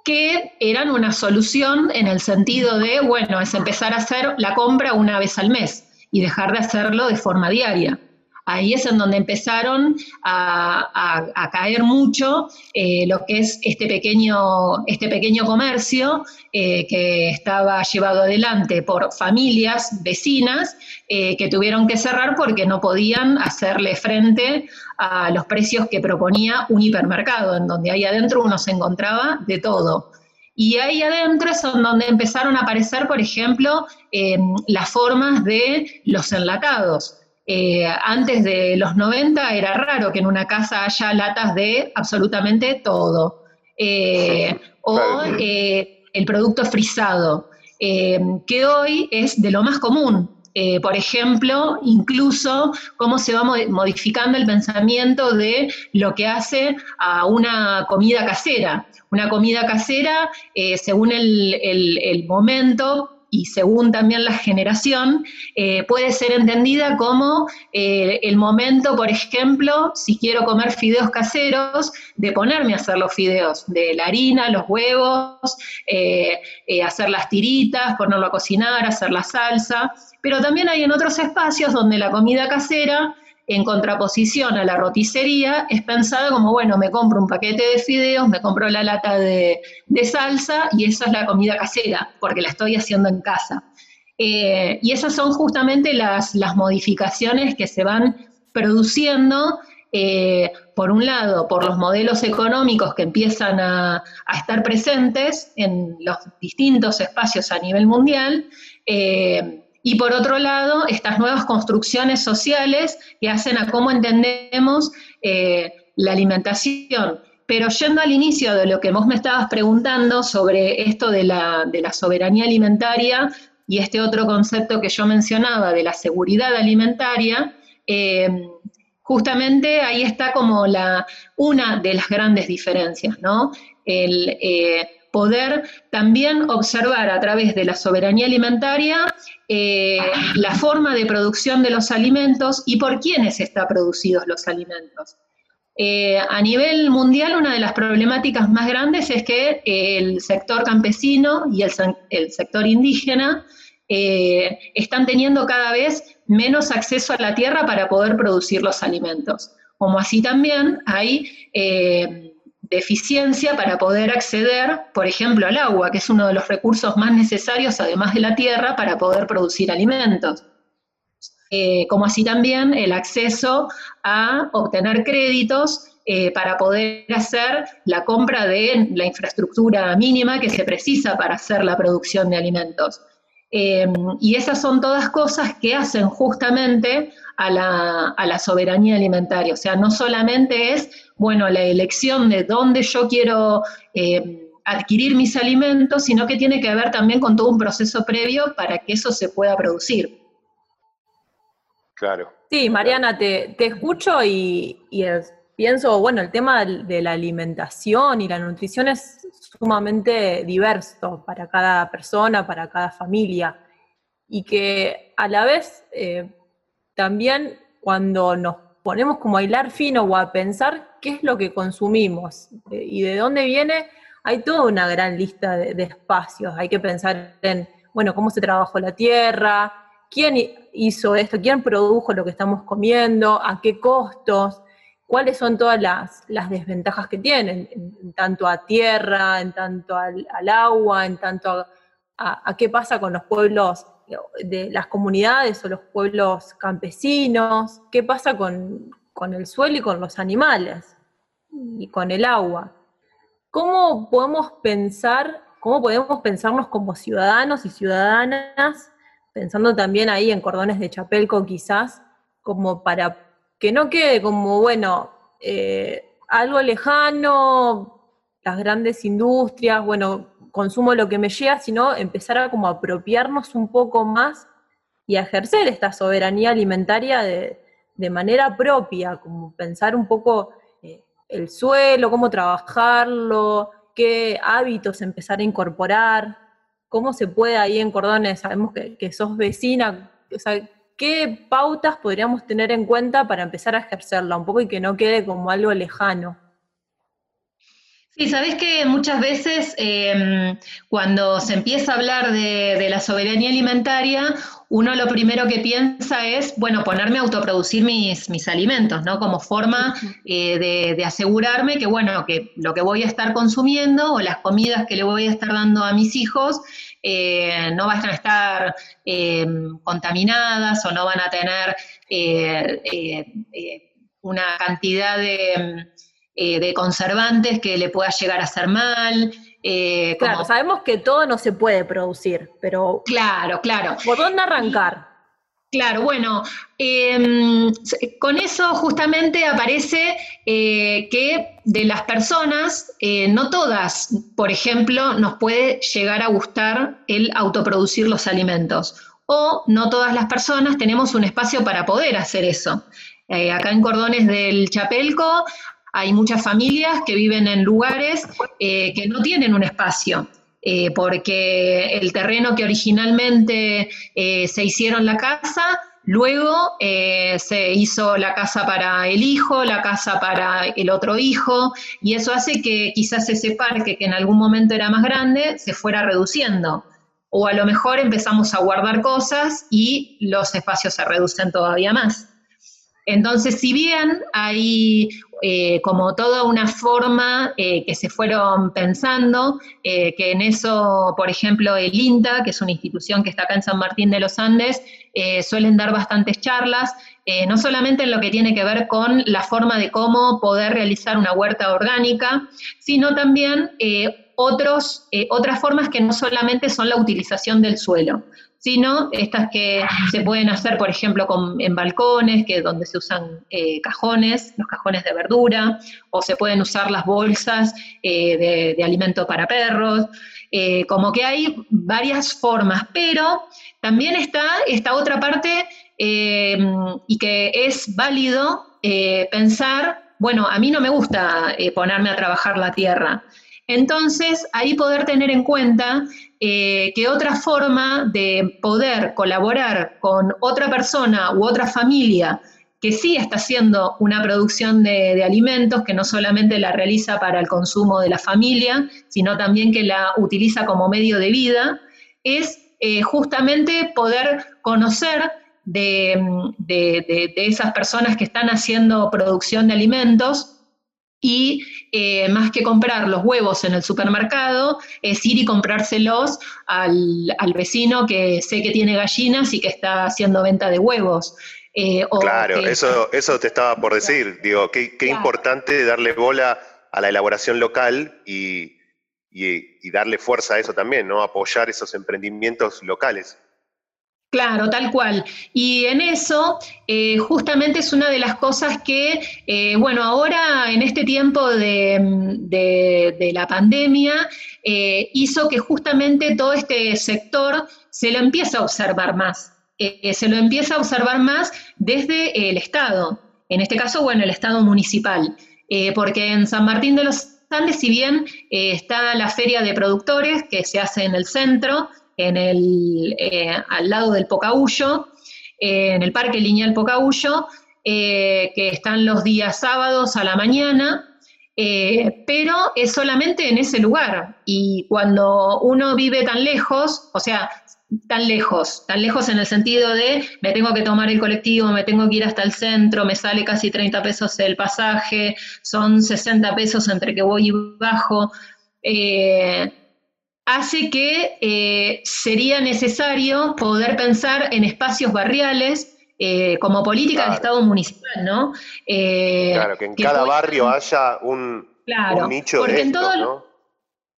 que eran una solución en el sentido de, bueno, es empezar a hacer la compra una vez al mes y dejar de hacerlo de forma diaria. Ahí es en donde empezaron a, caer mucho eh, lo que es este pequeño, este pequeño comercio eh, que estaba llevado adelante por familias vecinas eh, que tuvieron que cerrar porque no podían hacerle frente a los precios que proponía un hipermercado, en donde ahí adentro uno se encontraba de todo. Y ahí adentro es donde empezaron a aparecer, por ejemplo, las formas de los enlatados. Eh, antes de los 90 era raro que en una casa haya latas de absolutamente todo. Eh, o eh, el producto frisado, que hoy es de lo más común. por ejemplo, incluso cómo se va modificando el pensamiento de lo que hace a una comida casera. Una comida casera, según el momento, y según también la generación, eh, puede ser entendida como eh, el momento, por ejemplo, si quiero comer fideos caseros, de ponerme a hacer los fideos, de la harina, los huevos, eh, hacer las tiritas, ponerlo a cocinar, hacer la salsa, pero también hay en otros espacios donde la comida casera en contraposición a la roticería, es pensada como, bueno, me compro un paquete de fideos, me compro la lata de, salsa y esa es la comida casera, porque la estoy haciendo en casa. Eh, y esas son justamente las, modificaciones que se van produciendo, eh, por un lado, por los modelos económicos que empiezan a, estar presentes en los distintos espacios a nivel mundial, eh, y por otro lado, estas nuevas construcciones sociales que hacen a cómo entendemos eh, la alimentación. Pero yendo al inicio de lo que vos me estabas preguntando sobre esto de la, soberanía alimentaria y este otro concepto que yo mencionaba de la seguridad alimentaria, eh, justamente ahí está como la, una de las grandes diferencias, ¿no? El, eh, poder también observar a través de la soberanía alimentaria eh, la forma de producción de los alimentos y por quiénes están producidos los alimentos. Eh, a nivel mundial, una de las problemáticas más grandes es que el sector campesino y el, sector indígena eh, están teniendo cada vez menos acceso a la tierra para poder producir los alimentos. Como así también hay deficiencia para poder acceder, por ejemplo, al agua, que es uno de los recursos más necesarios, además de la tierra, para poder producir alimentos. Eh, como así también el acceso a obtener créditos eh, para poder hacer la compra de la infraestructura mínima que se precisa para hacer la producción de alimentos. Em, y esas son todas cosas que hacen justamente a la, soberanía alimentaria. O sea, no solamente es, bueno, la elección de dónde yo quiero em, adquirir mis alimentos, sino que tiene que ver también con todo un proceso previo para que eso se pueda producir. Claro. Sí, Mariana, te, escucho y, y pienso, bueno, el tema de la alimentación y la nutrición es sumamente diverso para cada persona, para cada familia, y que a la vez eh, también cuando nos ponemos como a hilar fino o a pensar qué es lo que consumimos y de dónde viene, hay toda una gran lista de, espacios. Hay que pensar en, bueno, cómo se trabajó la tierra, quién hizo esto, quién produjo lo que estamos comiendo, a qué costos cuáles son todas las, desventajas que tienen, en, tanto a tierra, en tanto al, agua, en tanto a, qué pasa con los pueblos de las comunidades o los pueblos campesinos, qué pasa con, el suelo y con los animales y con el agua. ¿Cómo podemos pensar, cómo podemos pensarnos como ciudadanos y ciudadanas, pensando también ahí en cordones de Chapelco quizás, como para que no quede como, bueno, eh, algo lejano, las grandes industrias, bueno, consumo lo que me llega, sino empezar a como apropiarnos un poco más y a ejercer esta soberanía alimentaria de, manera propia, como pensar un poco eh, el suelo, cómo trabajarlo, qué hábitos empezar a incorporar, cómo se puede ahí en Cordones, sabemos que, que sos vecina, o sea, ¿qué pautas podríamos tener en cuenta para empezar a ejercerla un poco y que no quede como algo lejano? Sí, sabes que muchas veces em, cuando se empieza a hablar de, la soberanía alimentaria, uno lo primero que piensa es, bueno, ponerme a autoproducir mis, mis alimentos, ¿no? Como forma eh, de, asegurarme que, bueno, que lo que voy a estar consumiendo o las comidas que le voy a estar dando a mis hijos eh, no van a estar em, contaminadas o no van a tener eh, una cantidad de eh, de conservantes que le pueda llegar a hacer mal. Eh, claro, sabemos que todo no se puede producir, pero... Claro, claro. ¿Por dónde arrancar? Claro, bueno, em, con eso justamente aparece eh, que de las personas, no todas, por ejemplo, nos puede llegar a gustar el autoproducir los alimentos. O no todas las personas tenemos un espacio para poder hacer eso. acá en Cordones del Chapelco hay muchas familias que viven en lugares eh, que no tienen un espacio. Eh, porque el terreno que originalmente eh, se hicieron la casa, luego se hizo la casa para el hijo, la casa para el otro hijo, y eso hace que quizás ese parque que en algún momento era más grande se fuera reduciendo. O a lo mejor empezamos a guardar cosas y los espacios se reducen todavía más. Entonces, si bien hay eh, como toda una forma eh, que se fueron pensando, eh, que en eso, por ejemplo, el INTA, que es una institución que está acá en San Martín de los Andes, suelen dar bastantes charlas, no solamente en lo que tiene que ver con la forma de cómo poder realizar una huerta orgánica, sino también otros, otras formas que no solamente son la utilización del suelo, sino estas que se pueden hacer, por ejemplo, en balcones, que donde se usan eh, cajones, los cajones de verdura, o se pueden usar las bolsas eh, de, alimento para perros, eh, como que hay varias formas, pero también está esta otra parte y que es válido pensar, bueno, a mí no me gusta ponerme a trabajar la tierra. Entonces, ahí poder tener en cuenta eh, que otra forma de poder colaborar con otra persona u otra familia que sí está haciendo una producción de, alimentos, que no solamente la realiza para el consumo de la familia, sino también que la utiliza como medio de vida, es eh, justamente poder conocer de, esas personas que están haciendo producción de alimentos y eh, más que comprar los huevos en el supermercado, es ir y comprárselos al, vecino que sé que tiene gallinas y que está haciendo venta de huevos. Eh, claro, eso, eso te estaba por decir, digo, qué, importante darle bola a la elaboración local y, y, darle fuerza a eso también, ¿no? Apoyar esos emprendimientos locales. Claro, tal cual. Y en eso, eh, justamente es una de las cosas que, eh, bueno, ahora en este tiempo de, la pandemia, eh, hizo que justamente todo este sector se lo empiece a observar más. se lo empieza a observar más desde el Estado. En este caso, bueno, el Estado municipal. porque en San Martín de los Andes, si bien está la feria de productores que se hace en el centro, en el, eh, al lado del Pocahuyo, eh, en el Parque Lineal Pocahuyo, eh, que están los días sábados a la mañana, pero es solamente en ese lugar. Y cuando uno vive tan lejos, o sea, tan lejos, tan lejos en el sentido de me tengo que tomar el colectivo, me tengo que ir hasta el centro, me sale casi 30 pesos el pasaje, son 60 pesos entre que voy y bajo hace que eh, sería necesario poder pensar en espacios barriales eh, como política de Estado municipal, ¿no? Eh, claro, que en cada barrio haya un, nicho de esto, ¿no?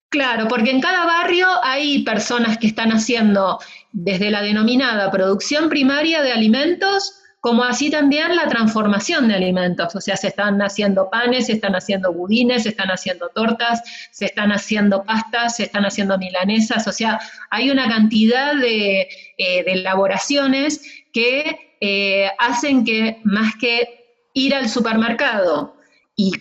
Claro, porque en cada barrio hay personas que están haciendo desde la denominada producción primaria de alimentos como así también la transformación de alimentos, o sea, se están haciendo panes, se están haciendo budines, se están haciendo tortas, se están haciendo pastas, se están haciendo milanesas, o sea, hay una cantidad de, eh, elaboraciones que eh, hacen que más que ir al supermercado y,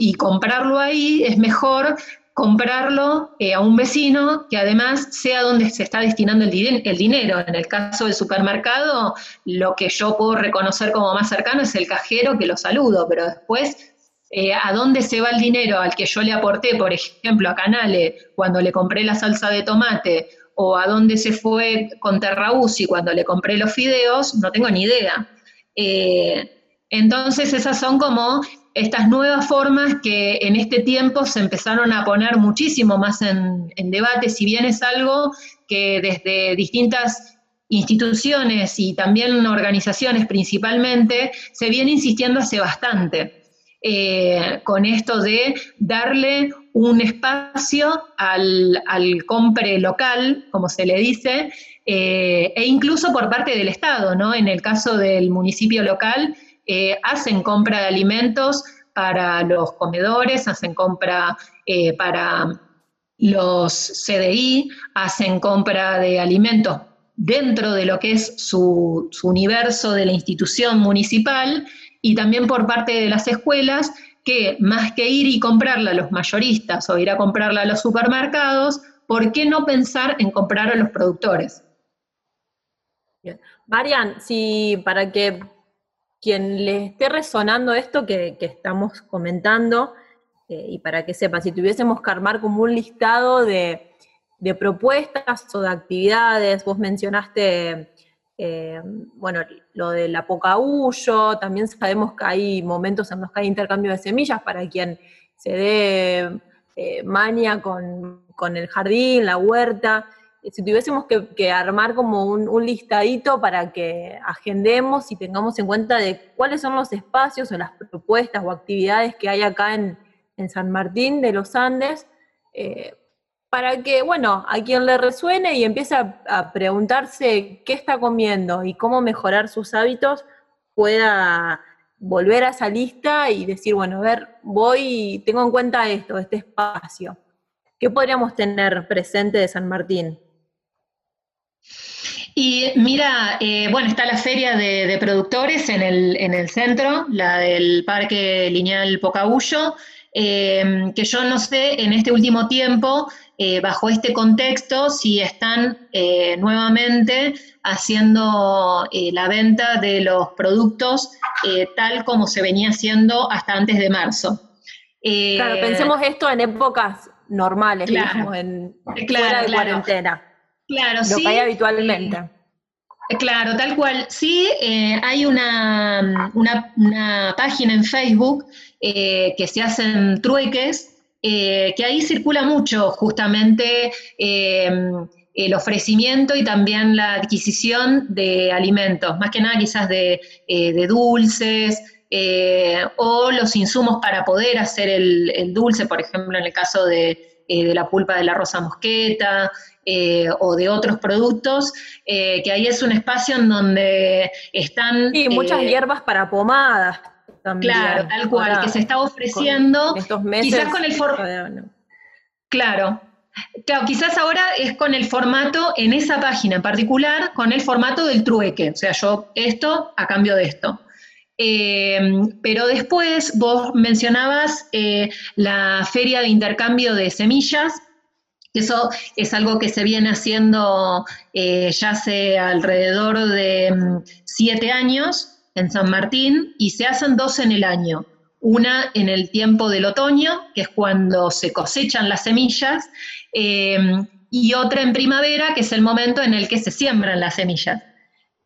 y comprarlo ahí, es mejor comprarlo eh, a un vecino que además sea donde se está destinando el, dinero. En el caso del supermercado, lo que yo puedo reconocer como más cercano es el cajero que lo saludo, pero después, eh, ¿a dónde se va el dinero al que yo le aporté, por ejemplo, a Canale cuando le compré la salsa de tomate? o a dónde se fue con Terrausi cuando le compré los fideos, no tengo ni idea. Eh, entonces esas son como estas nuevas formas que en este tiempo se empezaron a poner muchísimo más en, debate, si bien es algo que desde distintas instituciones y también organizaciones principalmente, se viene insistiendo hace bastante eh, con esto de darle un espacio al, compre local, como se le dice, eh, e incluso por parte del Estado, ¿no? En el caso del municipio local, eh, hacen compra de alimentos para los comedores, hacen compra eh, para los CDI, hacen compra de alimentos dentro de lo que es su, universo de la institución municipal y también por parte de las escuelas que más que ir y comprarla a los mayoristas o ir a comprarla a los supermercados, ¿por qué no pensar en comprar a los productores? Marian, si para que quien le esté resonando esto que, estamos comentando, eh, y para que sepa, si tuviésemos que armar como un listado de, propuestas o de actividades, vos mencionaste, eh, bueno, lo de la poca huyo, también sabemos que hay momentos en los que hay intercambio de semillas para quien se dé eh, mania con el jardín, la huerta, si tuviésemos que, armar como un, listadito para que agendemos y tengamos en cuenta de cuáles son los espacios o las propuestas o actividades que hay acá en, San Martín de los Andes, eh, para que, bueno, a quien le resuene y empiece a, preguntarse qué está comiendo y cómo mejorar sus hábitos, pueda volver a esa lista y decir, bueno, a ver, voy, tengo en cuenta esto, este espacio. ¿Qué podríamos tener presente de San Martín? Y mira, eh, bueno, está la feria de, productores en el, en el, centro, la del Parque Lineal Pocahuyo, eh, que yo no sé en este último tiempo, eh, bajo este contexto, si están nuevamente haciendo la venta de los productos tal como se venía haciendo hasta antes de marzo. claro, pensemos esto en épocas normales, digamos, en fuera de cuarentena. Claro, lo sí. que hay habitualmente. Eh, claro, tal cual. Sí, eh, hay una, una, página en Facebook eh, que se hacen trueques, que ahí circula mucho justamente el ofrecimiento y también la adquisición de alimentos, más que nada quizás de, de dulces, o los insumos para poder hacer el, el, dulce, por ejemplo, en el caso de de la pulpa de la rosa mosqueta o de otros productos, que ahí es un espacio en donde están... Sí, muchas hierbas para pomadas también. Claro, tal cual, que se está ofreciendo. estos meses. Quizás con el formato. Claro. Claro, quizás ahora es con el formato, en esa página en particular, con el formato del trueque. O sea, yo esto a cambio de esto. Eh, pero después vos mencionabas eh, la feria de intercambio de semillas, eso es algo que se viene haciendo eh, ya hace alrededor de mm, siete años en San Martín y se hacen dos en el año. Una en el tiempo del otoño, que es cuando se cosechan las semillas, em, y otra en primavera, que es el momento en el que se siembran las semillas.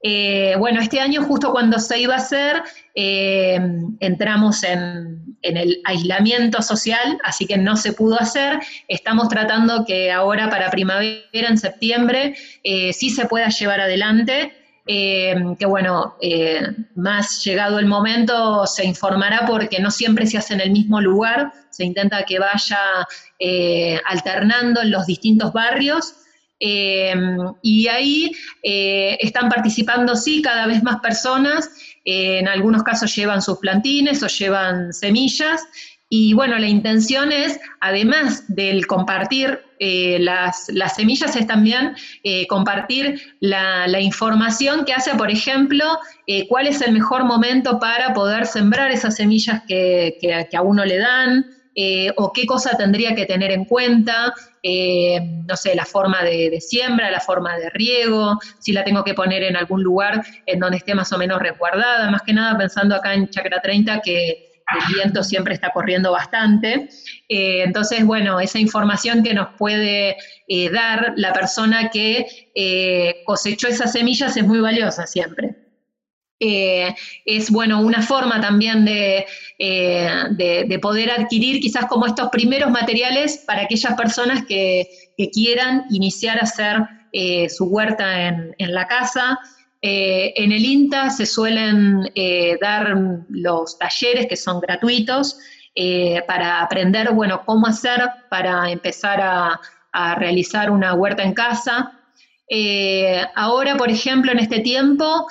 Eh, bueno, este año justo cuando se iba a hacer, em, entramos en, el aislamiento social, así que no se pudo hacer. Estamos tratando que ahora para primavera, en septiembre, eh, sí se pueda llevar adelante. Eh, que bueno, eh, más llegado el momento se informará porque no siempre se hace en el mismo lugar, se intenta que vaya alternando en los distintos barrios. Y ahí están participando, sí, cada vez más personas, en algunos casos llevan sus plantines o llevan semillas, y bueno, la intención es, además del compartir eh, las, semillas, es también eh, compartir la, información que hace, por ejemplo, eh, cuál es el mejor momento para poder sembrar esas semillas que, a uno le dan, o qué cosa tendría que tener en cuenta, no sé, la forma de, de, siembra, la forma de riego, si la tengo que poner en algún lugar en donde esté más o menos resguardada, más que nada pensando acá en Chacra 30 que el viento siempre está corriendo bastante. Eh, entonces, bueno, esa información que nos puede eh, dar la persona que eh, cosechó esas semillas es muy valiosa siempre. Es bueno una forma también de, poder adquirir quizás como estos primeros materiales para aquellas personas que, quieran iniciar a hacer su huerta en, en la casa, eh, en el INTA se suelen eh, dar los talleres que son gratuitos eh, para aprender, bueno, cómo hacer para empezar a, realizar una huerta en casa. ahora, por ejemplo, en este tiempo,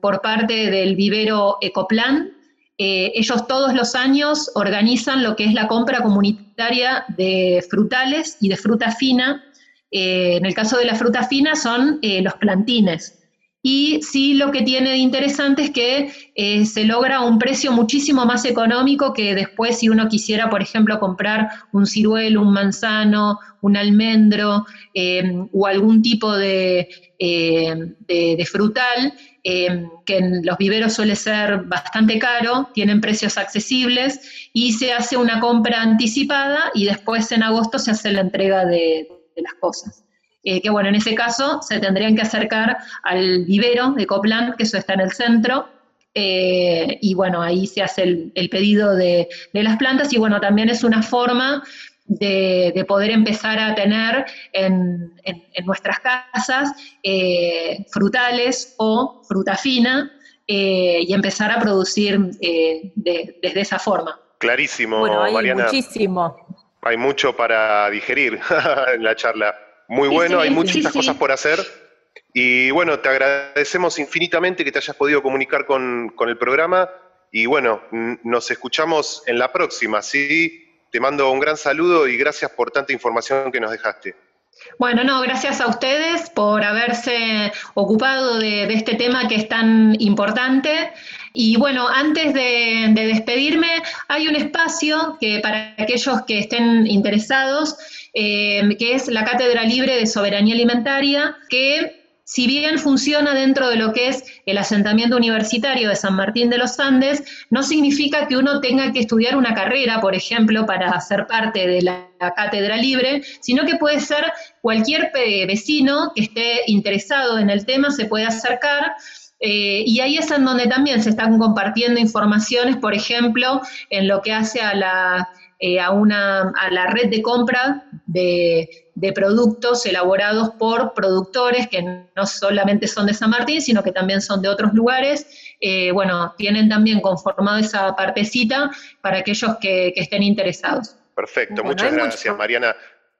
por parte del vivero Ecoplan, ellos todos los años organizan lo que es la compra comunitaria de frutales y de fruta fina. en el caso de la fruta fina son los plantines. Y sí lo que tiene de interesante es que eh, se logra un precio muchísimo más económico que después si uno quisiera, por ejemplo, comprar un ciruelo, un manzano, un almendro eh, o algún tipo de, eh, frutal, que en los viveros suele ser bastante caro, tienen precios accesibles y se hace una compra anticipada y después en agosto se hace la entrega de las cosas. Eh, que bueno, en ese caso se tendrían que acercar al vivero de Copland, que eso está en el centro, eh, y bueno, ahí se hace el, pedido de, las plantas y bueno, también es una forma de, poder empezar a tener en, nuestras casas eh, frutales o fruta fina y empezar a producir desde esa forma. Clarísimo, bueno, hay Mariana. Muchísimo. Hay mucho para digerir en la charla. Muy bueno, hay muchas cosas por hacer. Y bueno, te agradecemos infinitamente que te hayas podido comunicar con, el programa. Y bueno, nos escuchamos en la próxima, ¿sí? Te mando un gran saludo y gracias por tanta información que nos dejaste. Bueno, no, gracias a ustedes por haberse ocupado de, este tema que es tan importante. Y bueno, antes de, despedirme, hay un espacio que para aquellos que estén interesados, eh, que es la Cátedra Libre de Soberanía Alimentaria, que si bien funciona dentro de lo que es el asentamiento universitario de San Martín de los Andes, no significa que uno tenga que estudiar una carrera, por ejemplo, para ser parte de la, cátedra libre, sino que puede ser cualquier vecino que esté interesado en el tema, se puede acercar. Eh, y ahí es en donde también se están compartiendo informaciones, por ejemplo, en lo que hace a la eh, a, una, a la red de compra de, productos elaborados por productores que no solamente son de San Martín, sino que también son de otros lugares. Eh, bueno, tienen también conformado esa partecita para aquellos que, estén interesados. Perfecto, muchas gracias, Mariana.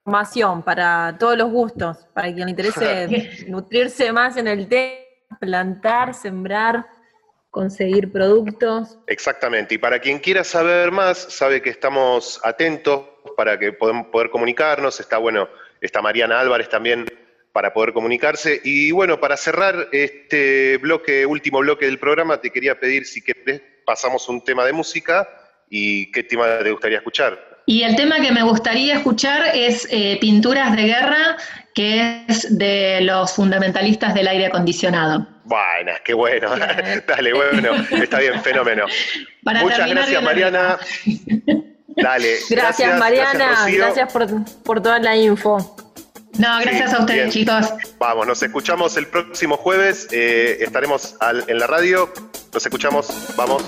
Información para todos los gustos, para quien le interese nutrirse más en el tema, plantar, sembrar, conseguir productos. Exactamente, y para quien quiera saber más, sabe que estamos atentos para que podamos poder comunicarnos, está bueno, está Mariana Álvarez también para poder comunicarse. Y bueno, para cerrar este bloque, último bloque del programa, te quería pedir si querés, pasamos un tema de música y qué tema te gustaría escuchar. Y el tema que me gustaría escuchar es eh, Pinturas de Guerra, que es de los fundamentalistas del aire acondicionado. Bueno, qué bueno. Dale, bueno, está bien, fenómeno. Muchas gracias, Mariana. Dale. Gracias, Mariana. Gracias, por, por toda la info. No, gracias a ustedes, chicos. Vamos, nos escuchamos el próximo jueves. Eh, estaremos en la radio. Nos escuchamos. Vamos.